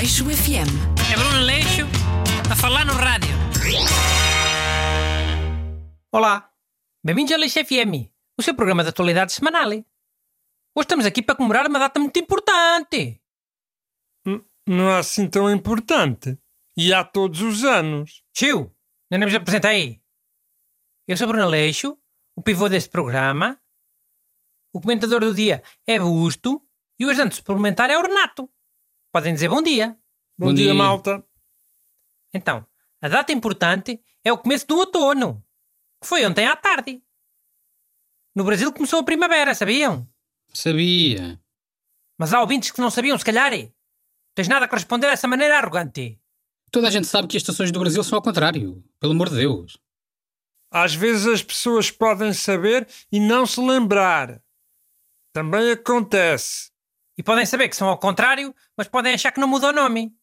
Aleixo FM. É Bruno Leixo a falar no rádio. Olá, bem-vindos ao Leixo FM, o seu programa de atualidade semanal. Hoje estamos aqui para comemorar uma data muito importante. Não é assim tão importante. E há todos os anos. Tio, ainda não vos apresentei. Eu sou Bruno Leixo, o pivô deste programa. O comentador do dia é Busto e o ajudante suplementar é o Renato. Podem dizer bom dia. Bom, Bom dia, dia. malta. Então, a data importante é o começo do outono, que foi ontem à tarde. No Brasil começou a primavera, sabiam? Sabia. Mas há ouvintes que não sabiam, se calhar. Tens nada a responder dessa maneira arrogante. Toda a gente sabe que as estações do Brasil são ao contrário. Pelo amor de Deus. Às vezes as pessoas podem saber e não se lembrar. Também acontece. E podem saber que são ao contrário, mas podem achar que não muda o nome.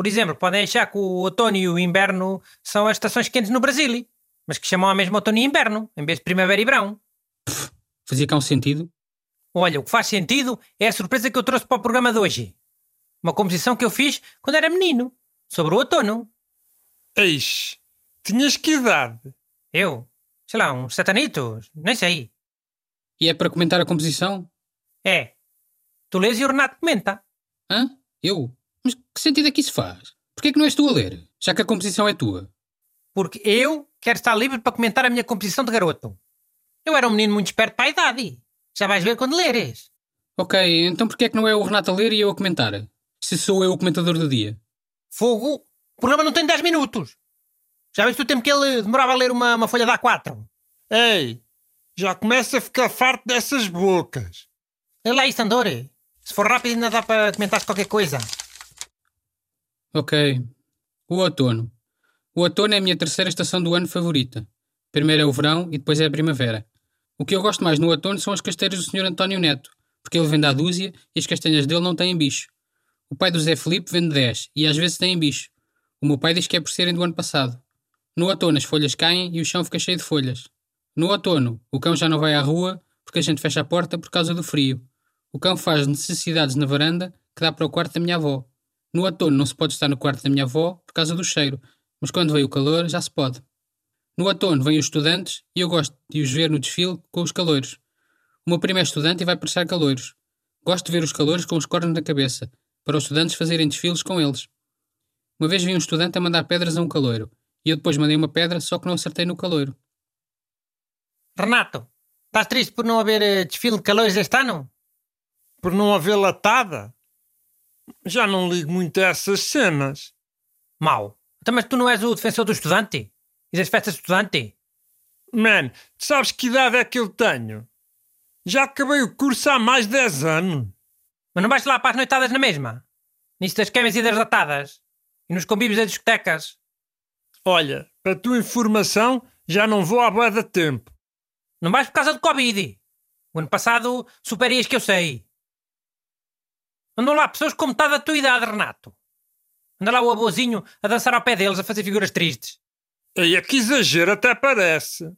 Por exemplo, podem achar que o outono e o inverno são as estações quentes no Brasil, mas que chamam a mesma outono e inverno, em vez de primavera e verão. Fazia cá um sentido. Olha, o que faz sentido é a surpresa que eu trouxe para o programa de hoje. Uma composição que eu fiz quando era menino, sobre o outono. Eis, tinhas que idade? Eu, sei lá, uns sete anitos, nem sei. E é para comentar a composição? É. Tu lês e o Renato comenta. Hã? Eu? Mas que sentido é que isso faz? Porquê é que não és tu a ler? Já que a composição é tua. Porque eu quero estar livre para comentar a minha composição de garoto. Eu era um menino muito esperto para a idade. Já vais ver quando leres. Ok, então porquê é que não é o Renato a ler e eu a comentar? Se sou eu o comentador do dia. Fogo, o programa não tem 10 minutos. Já viste o tempo que ele demorava a ler uma, uma folha de A4? Ei, já começa a ficar farto dessas bocas. Lê lá isso, Andor. Se for rápido ainda dá para comentar qualquer coisa. Ok. O outono. O outono é a minha terceira estação do ano favorita. Primeiro é o verão e depois é a primavera. O que eu gosto mais no outono são as casteiras do Sr. António Neto, porque ele vende à dúzia e as castanhas dele não têm bicho. O pai do Zé Felipe vende 10 e às vezes têm bicho. O meu pai diz que é por serem do ano passado. No outono as folhas caem e o chão fica cheio de folhas. No outono, o cão já não vai à rua porque a gente fecha a porta por causa do frio. O cão faz necessidades na varanda que dá para o quarto da minha avó. No outono não se pode estar no quarto da minha avó por causa do cheiro, mas quando vem o calor já se pode. No outono vêm os estudantes e eu gosto de os ver no desfile com os caloiros. O meu primo é estudante e vai prestar caloiros. Gosto de ver os caloiros com os cornos na cabeça, para os estudantes fazerem desfiles com eles. Uma vez vi um estudante a mandar pedras a um caloiro, e eu depois mandei uma pedra, só que não acertei no caloiro. Renato, estás triste por não haver eh, desfile de calores este ano? Por não haver latada? Já não ligo muito a essas cenas. Mau. Então, mas tu não és o defensor do estudante? E das festas de estudante? Man, tu sabes que idade é que eu tenho? Já acabei o curso há mais de 10 anos. Mas não vais lá para as noitadas na mesma? Nisso das queimas e das latadas? E nos convívios das discotecas? Olha, para tua informação, já não vou há bué de tempo. Não vais por causa do Covid. O ano passado superias que eu sei. Andam lá pessoas com metade da tua idade, Renato. Anda lá o avôzinho a dançar ao pé deles, a fazer figuras tristes. Aí é que exagero até parece.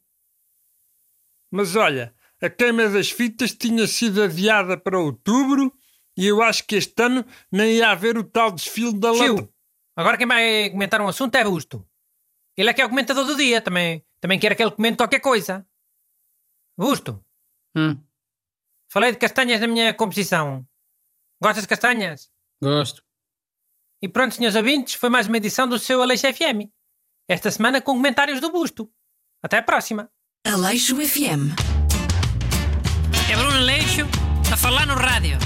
Mas olha, a queima das fitas tinha sido adiada para outubro e eu acho que este ano nem ia haver o tal desfile da lata. Tio, agora quem vai comentar um assunto é Busto. Ele é que é o comentador do dia, também, também quer que ele comente qualquer coisa. Busto, Hum, falei de castanhas na minha composição. Gostas de castanhas? gosto. E pronto, senhores ouvintes, foi mais uma edição do seu Aleixo FM. Esta semana com comentários do Busto. Até a próxima. Aleixo FM. É Bruno Leixo a falar no rádio.